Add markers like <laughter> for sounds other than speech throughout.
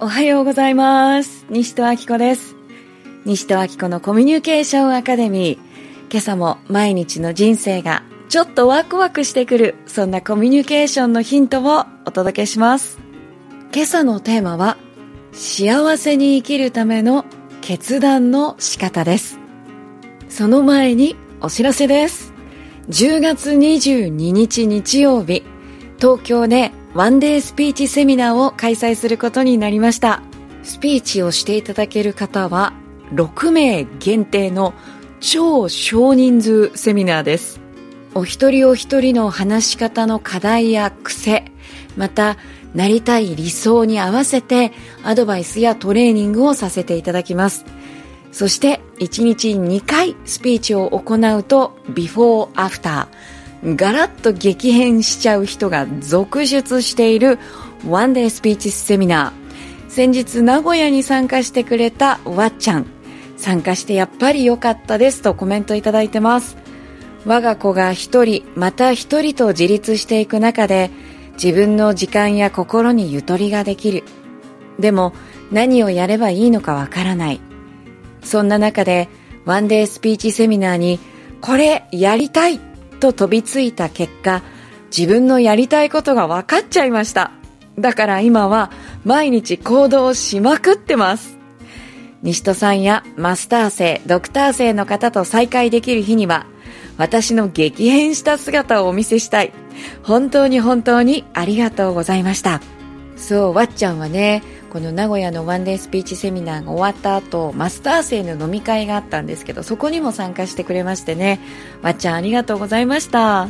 おはようございます。西戸明子です。西戸明子のコミュニケーションアカデミー。今朝も毎日の人生がちょっとワクワクしてくる、そんなコミュニケーションのヒントをお届けします。今朝のテーマは、幸せに生きるための決断の仕方です。その前にお知らせです。10月22日日曜日、東京でワンデースピーチセミナーを開催することになりました。スピーチをしていただける方は6名限定の超少人数セミナーです。お一人お一人の話し方の課題や癖、またなりたい理想に合わせてアドバイスやトレーニングをさせていただきます。そして1日2回スピーチを行うとビフォーアフターガラッと激変しちゃう人が続出しているワンデースピーチセミナー先日名古屋に参加してくれたわっちゃん。参加してやっぱり良かったですとコメントいただいてます。我が子が一人また一人と自立していく中で自分の時間や心にゆとりができる。でも何をやればいいのかわからない。そんな中でワンデースピーチセミナーにこれやりたいと飛びついた結果自分のやりたいことが分かっちゃいました。だから今は毎日行動しまくってます。西戸さんやマスター生ドクター生の方と再会できる日には私の激変した姿をお見せしたい。本当に本当にありがとうございました。そうわっちゃんはねこの名古屋のワンデースピーチセミナーが終わった後マスター生の飲み会があったんですけどそこにも参加してくれましてね。わっちゃんありがとうございました。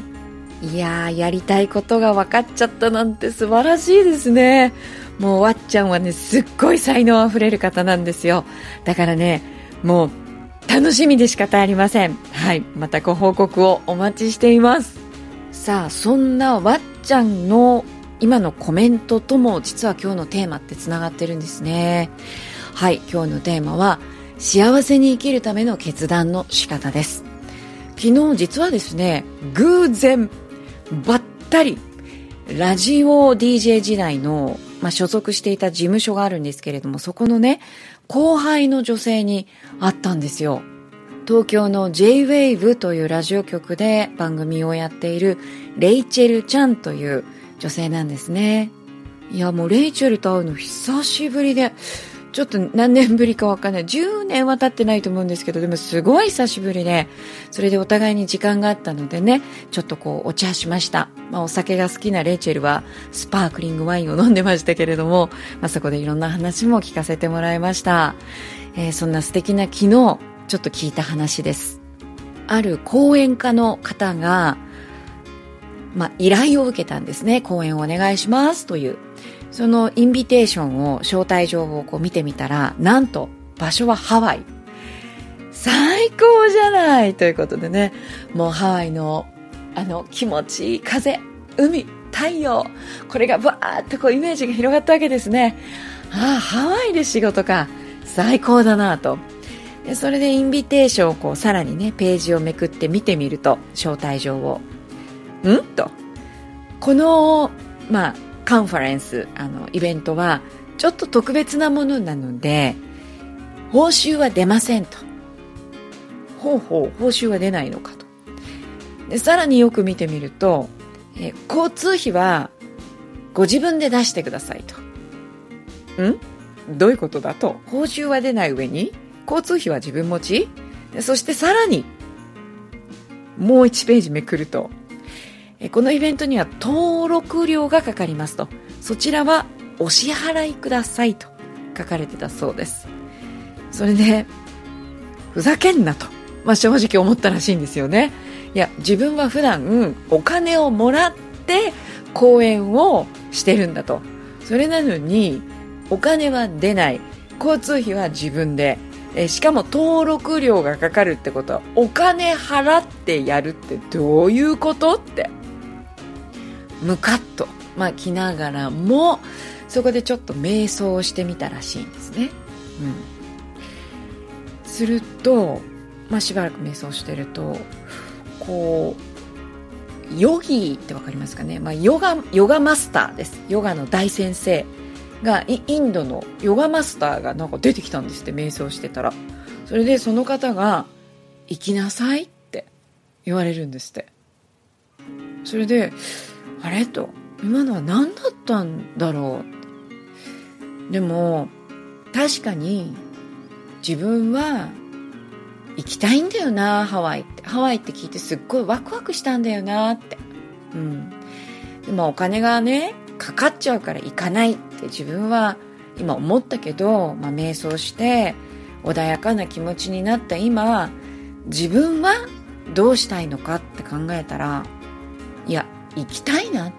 いやーやりたいことが分かっちゃったなんて素晴らしいですね。もうわっちゃんはねすっごい才能あふれる方なんですよ。だからねもう楽しみで仕方ありません。はいまたご報告をお待ちしています。さあそんなわっちゃんの今のコメントとも実は今日のテーマってつながってるんですね。はい今日のテーマは幸せに生きるための決断の仕方です。昨日実はですね偶然ばったりラジオ DJ 時代の、まあ、所属していた事務所があるんですけれどもそこのね後輩の女性に会ったんですよ。東京の J-WAVE というラジオ局で番組をやっているレイチェルちゃんという女性なんですね。いやもうレイチェルと会うの久しぶりでちょっと何年ぶりかわかんない。10年は経ってないと思うんですけどでもすごい久しぶりでそれでお互いに時間があったのでねちょっとこうお茶しました、まあ、お酒が好きなレイチェルはスパークリングワインを飲んでましたけれども、まあ、そこでいろんな話も聞かせてもらいました、えー、そんな素敵な昨日ちょっと聞いた話です。ある講演家の方がまあ、依頼を受けたんですね。講演をお願いしますという。そのインビテーションを招待状をこう見てみたらなんと場所はハワイ。最高じゃないということでね。もうハワイのあの気持ちいい風海太陽。これがバーッとこうイメージが広がったわけですね。ああハワイで仕事か。最高だなと。でそれでインビテーションをこうさらにねページをめくって見てみると招待状をん？と。この、まあ、カンファレンスあのイベントはちょっと特別なものなので報酬は出ませんと。ほうほう。報酬は出ないのかと。でさらによく見てみるとえ交通費はご自分で出してくださいと。ん？どういうことだと。報酬は出ない上に交通費は自分持ち。でそしてさらにもう1ページめくるとこのイベントには登録料がかかりますと。そちらはお支払いくださいと書かれてたそうです。それでふざけんなと、まあ、正直思ったらしいんですよね。いや自分は普段お金をもらって講演をしてるんだと。それなのにお金は出ない。交通費は自分で。えしかも登録料がかかるってことはお金払ってやるってどういうことって。ムカッと、まあ、来ながらもそこでちょっと瞑想をしてみたらしいんですね。うん、すると、まあ、しばらく瞑想してるとこうヨギって分かりますかね、まあ、ヨガヨガマスターです。ヨガの大先生がインドのヨガマスターがなんか出てきたんですって瞑想してたら。それでその方が「行きなさい」って言われるんですって。それで「あれ?」と「今のは何だったんだろう」でも確かに自分は行きたいんだよなハワイって。ハワイって聞いてすっごいワクワクしたんだよなって。うん。でもお金がねかかっちゃうから行かないって自分は今思ったけど、まあ、瞑想して穏やかな気持ちになった今自分はどうしたいのかって考えたらいや行きたいなって。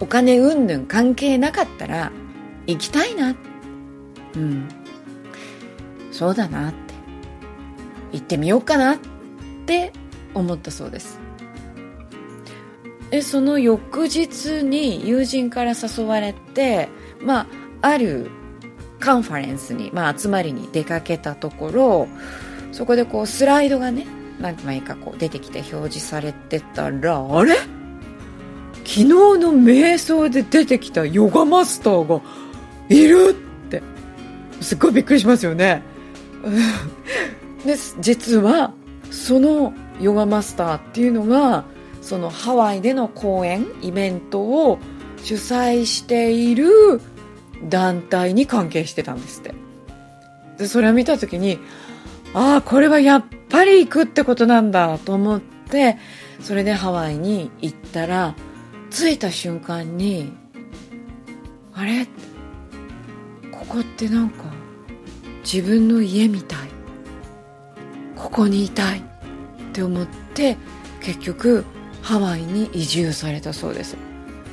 お金うんぬん関係なかったら行きたいなうん。そうだなって。行ってみようかなって思ったそうです。でその翌日に友人から誘われて、まあ、あるカンファレンスに、まあ、集まりに出かけたところそこでこうスライドがね何枚かこう出てきて表示されてたらあれ？昨日の瞑想で出てきたヨガマスターがいるって。すっごいびっくりしますよね。<laughs> で実はそのヨガマスターっていうのがそのハワイでの公演イベントを主催している団体に関係してたんですって。でそれを見た時にああこれはやっぱり行くってことなんだと思ってそれでハワイに行ったら着いた瞬間にあれ？ここってなんか自分の家みたい。ここにいたい。って思って結局ハワイに移住されたそうです。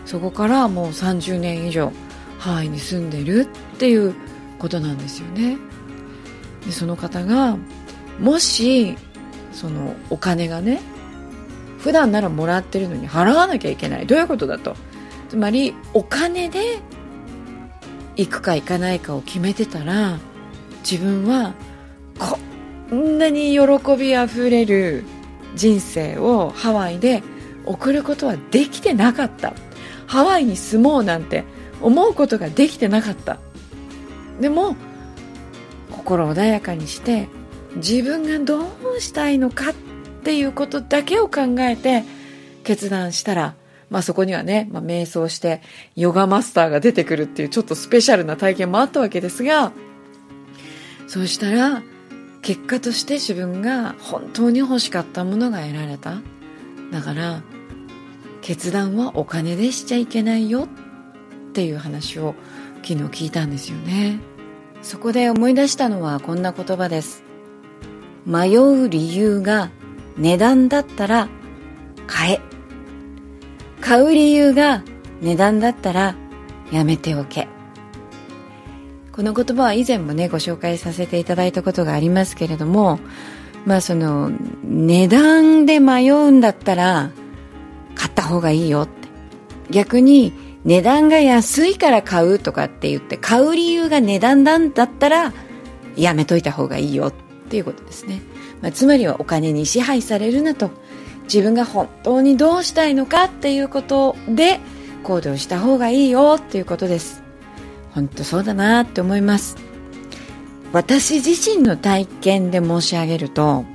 そこからもう30年以上ハワイに住んでるっていうことなんですよね。でその方がもしそのお金がね普段ならもらってるのに払わなきゃいけない。どういうことだと。つまりお金で行くか行かないかを決めてたら自分はこんなに喜びあふれる人生をハワイで送ることはできてなかった。ハワイに住もうなんて思うことができてなかった。でも心穏やかにして自分がどうしたいのかっていうことだけを考えて決断したら、まあ、そこにはね、まあ、瞑想してヨガマスターが出てくるっていうちょっとスペシャルな体験もあったわけですがそうしたら結果として自分が本当に欲しかったものが得られた。だから決断はお金でしちゃいけないよっていう話を昨日聞いたんですよね。そこで思い出したのはこんな言葉です。迷う理由が値段だったら買え。買う理由が値段だったらやめておけ。この言葉は以前もねご紹介させていただいたことがありますけれどもまあその値段で迷うんだったら買った方がいいよって。逆に値段が安いから買うとかって言って買う理由が値段だったらやめといた方がいいよって。いうことですね、まあ、つまりはお金に支配されるなと。自分が本当にどうしたいのかっていうことで行動した方がいいよっていうことです。本当そうだなって思います。私自身の体験で申し上げると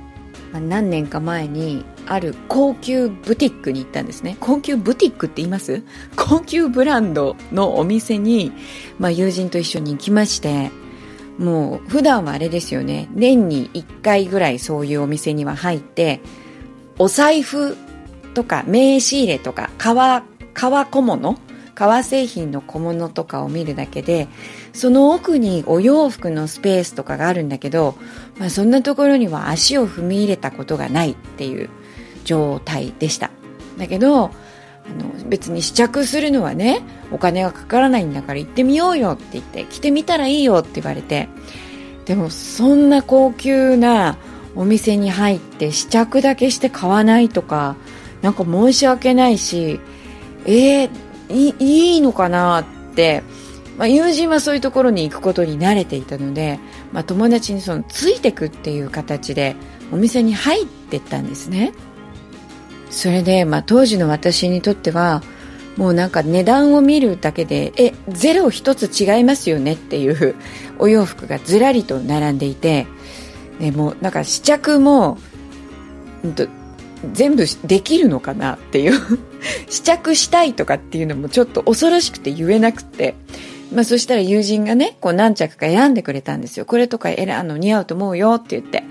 何年か前にある高級ブティックに行ったんですね。高級ブティックって言います？高級ブランドのお店に、まあ、友人と一緒に行きましてもう普段はあれですよね。年に1回ぐらいそういうお店には入ってお財布とか名刺入れとか革革小物革製品の小物とかを見るだけでその奥にお洋服のスペースとかがあるんだけど、まあ、そんなところには足を踏み入れたことがないっていう状態でした。だけどあの別に試着するのはねお金がかからないんだから行ってみようよって言って着てみたらいいよって言われてでもそんな高級なお店に入って試着だけして買わないとかなんか申し訳ないしえー、いいいのかなって、まあ、友人はそういうところに行くことに慣れていたので、まあ、友達にそのついてくっていう形でお店に入ってったんですね。それで、まあ、当時の私にとってはもうなんか値段を見るだけでえゼロ一つ違いますよねっていうお洋服がずらりと並んでいてでもなんか試着も、うんと、全部できるのかなっていう試着したいとかっていうのもちょっと恐ろしくて言えなくて、まあそしたら友人がね、こう何着か選んでくれたんですよ。これとか選あの似合うと思うよって言って。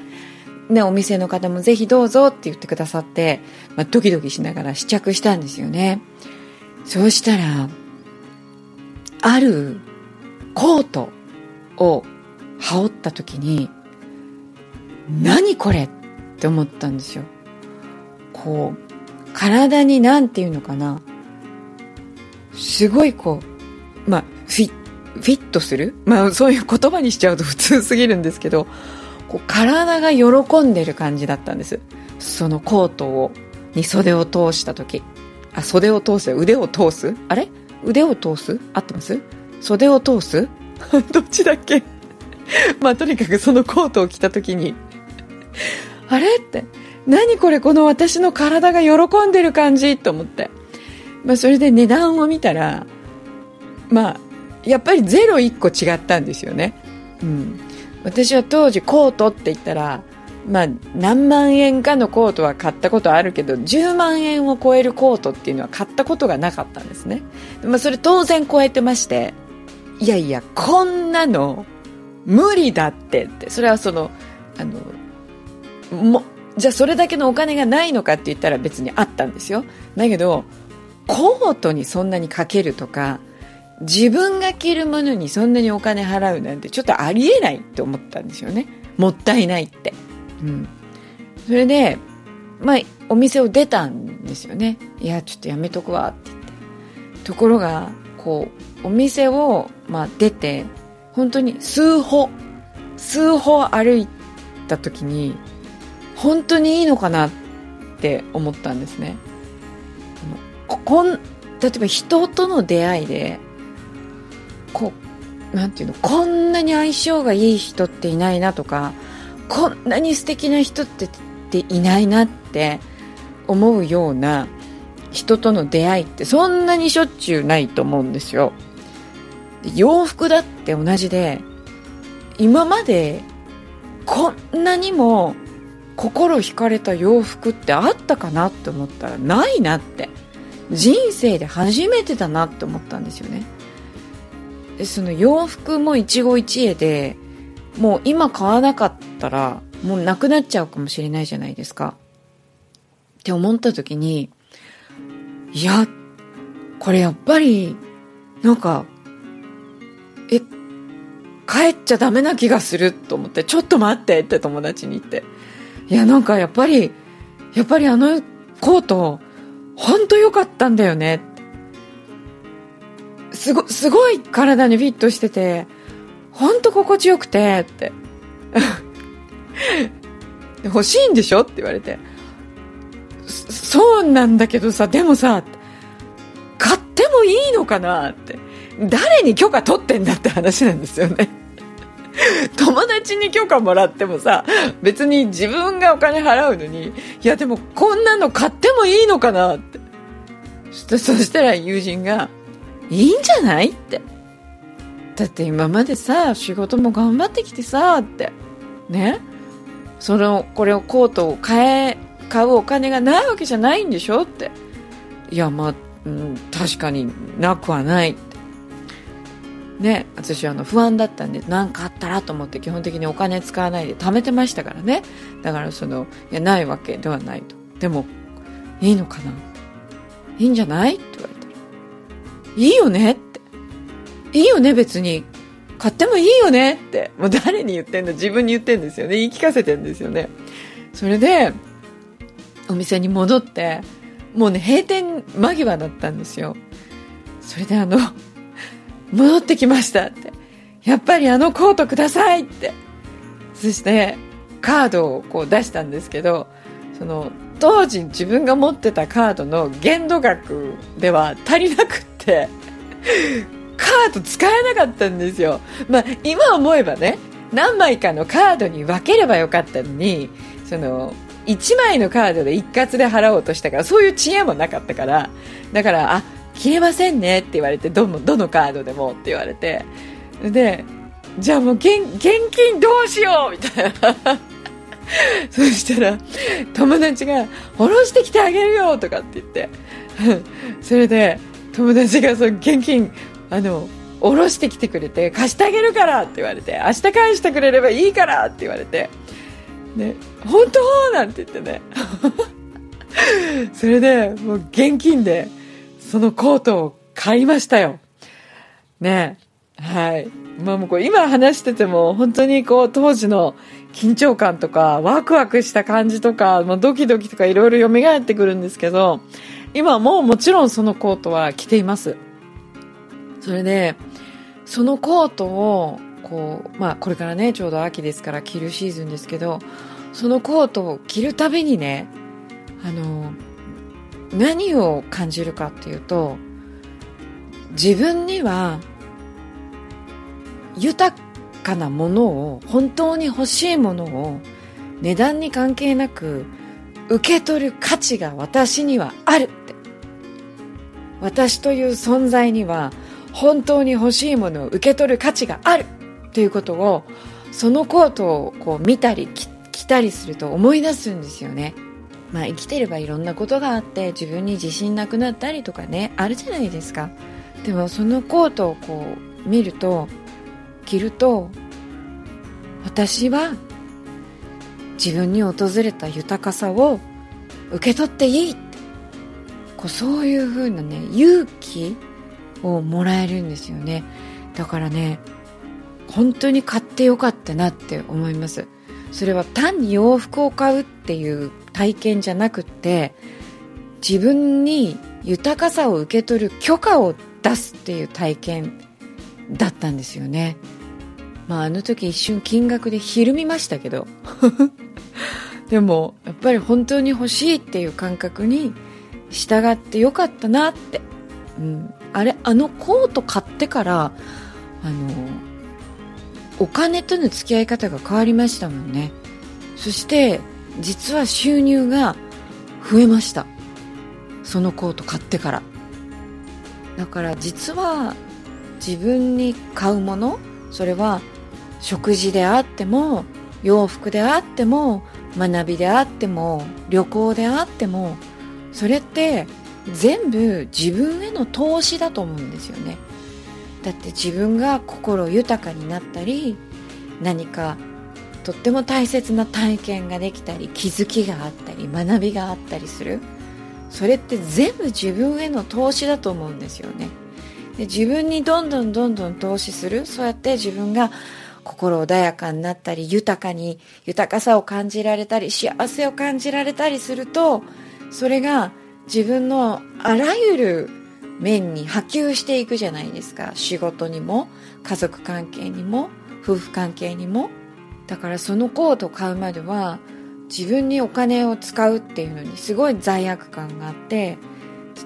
ね、お店の方もぜひどうぞって言ってくださって、まあ、ドキドキしながら試着したんですよね。そうしたら、あるコートを羽織った時に、何これって思ったんですよ。こう、体に何て言うのかな。すごいこう、まあ、フィフィットする？まあ、そういう言葉にしちゃうと普通すぎるんですけど、こう体が喜んでる感じだったんです。そのコートを、に袖を通した時。あ、袖を通す？腕を通す？あれ？腕を通す？合ってます？袖を通す？<laughs> どっちだっけ？<laughs> まあとにかくそのコートを着た時に。<laughs> あれ？って、何これ？この私の体が喜んでる感じ？と思って。まあそれで値段を見たら、まあ、やっぱりゼロ1個違ったんですよね。うん。私は当時コートって言ったら、まあ、何万円かのコートは買ったことあるけど10万円を超えるコートっていうのは買ったことがなかったんですね、まあ、それ当然超えてましていやいやこんなの無理だってって。それはそのあのもじゃあそれだけのお金がないのかって言ったら別にあったんですよ。だけどコートにそんなにかけるとか自分が着るものにそんなにお金払うなんてちょっとありえないって思ったんですよね。もったいないって、うん、それでまあお店を出たんですよね。いやちょっとやめとくわって言って。ところがこうお店を、まあ、出て本当に数歩数歩歩いた時に本当にいいのかなって思ったんですね。こん例えば人との出会いでこなんていうのこんなに相性がいい人っていないなとかこんなに素敵な人ってっていないなって思うような人との出会いってそんなにしょっちゅうないと思うんですよ。洋服だって同じで今までこんなにも心惹かれた洋服ってあったかなって思ったらないなって人生で初めてだなって思ったんですよねでその洋服も一期一会でもう今買わなかったらもうなくなっちゃうかもしれないじゃないですか。って思った時にいやこれやっぱりなんかえ帰っちゃダメな気がすると思ってちょっと待ってって友達に言って。いやなんかやっぱりやっぱりあのコート本当良かったんだよねすごすごい体にフィットしてて本当心地よくてって。<laughs> 欲しいんでしょって言われて。そうなんだけどさでもさ買ってもいいのかなって。誰に許可取ってんだって話なんですよね。<laughs> 友達に許可もらってもさ、別に自分がお金払うのに、いやでもこんなの買ってもいいのかなって。そしたら友人が、いいんじゃないって。だって今までさ、仕事も頑張ってきてさ、って。ね？その、これをコートを買え、買うお金がないわけじゃないんでしょって。いや、まあ、うん、確かになくはない。ね、私はあの不安だったんで何かあったらと思って基本的にお金使わないで貯めてましたからねだからそのいやないわけではないとでもいいのかな？いいんじゃない？っていいよねって。いいよね別に。買ってもいいよねって。もう誰に言ってんの？自分に言ってんですよね。言い聞かせてんですよね。それでお店に戻ってもうね閉店間際だったんですよ。それであの <laughs> 戻ってきましたって。やっぱりあのコートくださいって。そしてカードをこう出したんですけど、その当時自分が持ってたカードの限度額では足りなくて、カード使えなかったんですよ。まあ今思えばね、何枚かのカードに分ければよかったのに、その1枚のカードで一括で払おうとしたから、そういう知恵もなかったから、だから、あ、切れませんねって言われてどのどのカードでもって言われてでじゃあもう現金どうしようみたいな <laughs> そしたら友達が「下ろしてきてあげるよ」とかって言って <laughs> それで友達がその現金あの下ろしてきてくれて貸してあげるからって言われて明日返してくれればいいからって言われて。ね本当？なんて言ってね。<laughs> それでもう現金でそのコートを買いましたよ。ねはい。まあもうこう今話してても本当にこう当時の緊張感とかワクワクした感じとか、まあ、ドキドキとかいろいろ蘇ってくるんですけど今ももちろんそのコートは着ています。それでそのコートをこうまあこれからねちょうど秋ですから着るシーズンですけどそのコートを着るたびにねあの何を感じるかっていうと自分には豊かなものを本当に欲しいものを値段に関係なく受け取る価値が私にはあるって私という存在には本当に欲しいものを受け取る価値があるということをそのコートをこう見たり着たりすると思い出すんですよね。まあ生きてればいろんなことがあって自分に自信なくなったりとかねあるじゃないですか。でもそのコートをこう見ると着ると私は自分に訪れた豊かさを受け取っていいって。こうそういう風なね勇気をもらえるんですよね。だからね本当に買ってよかったなって思います。それは単に洋服を買うっていう体験じゃなくって自分に豊かさを受け取る許可を出すっていう体験だったんですよね。まああの時一瞬金額でひるみましたけど。でもやっぱり本当に欲しいっていう感覚に従ってよかったなって、うん、あれあのコート買ってからあのお金との付き合い方が変わりましたもんね。そして実は収入が増えました。そのコート買ってから。だから実は自分に買うものそれは食事であっても洋服であっても学びであっても旅行であってもそれって全部自分への投資だと思うんですよね。だって自分が心豊かになったり何かとっても大切な体験ができたり気づきがあったり学びがあったりする。それって全部自分への投資だと思うんですよね。で自分にどんどんどんどん投資する。そうやって自分が心穏やかになったり豊かに豊かさを感じられたり幸せを感じられたりするとそれが自分のあらゆる面に波及していくじゃないですか。仕事にも家族関係にも夫婦関係にも。だからそのコートを買うまでは自分にお金を使うっていうのにすごい罪悪感があって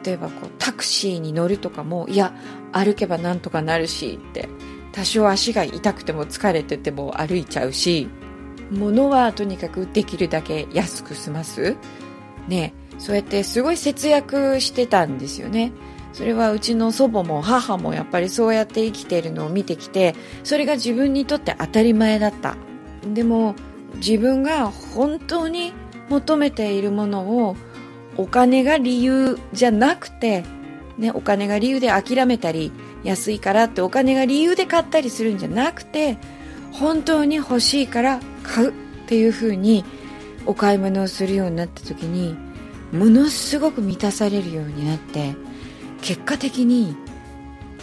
例えばこうタクシーに乗るとかもいや歩けばなんとかなるしって多少足が痛くても疲れてても歩いちゃうし物はとにかくできるだけ安く済ます。ねそうやってすごい節約してたんですよね。それはうちの祖母も母もやっぱりそうやって生きてるのを見てきてそれが自分にとって当たり前だった。でも自分が本当に求めているものをお金が理由じゃなくて、ね、お金が理由で諦めたり安いからってお金が理由で買ったりするんじゃなくて本当に欲しいから買うっていうふうにお買い物をするようになった時にものすごく満たされるようになって結果的に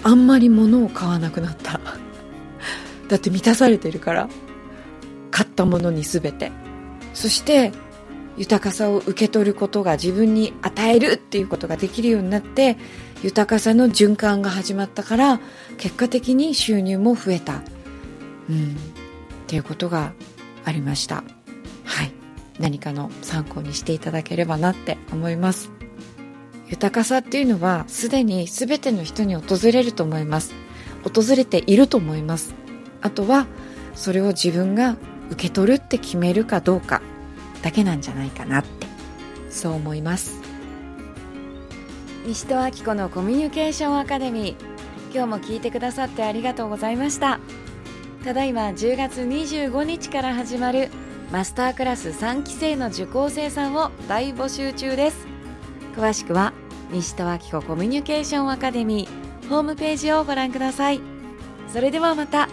あんまり物を買わなくなった。<laughs> だって満たされてるから買ったものに全て。そして豊かさを受け取ることが自分に与えるっていうことができるようになって豊かさの循環が始まったから結果的に収入も増えた、うん、っていうことがありました。はい。何かの参考にしていただければなって思います。豊かさっていうのはすでに全ての人に訪れると思います。訪れていると思います。あとはそれを自分が受け取るって決めるかどうかだけなんじゃないかなってそう思います。西戸明子のコミュニケーションアカデミー。今日も聞いてくださってありがとうございました。ただいま10月25日から始まるマスタークラス3期生の受講生さんを大募集中です。詳しくは西戸明子コミュニケーションアカデミーホームページをご覧ください。それではまた。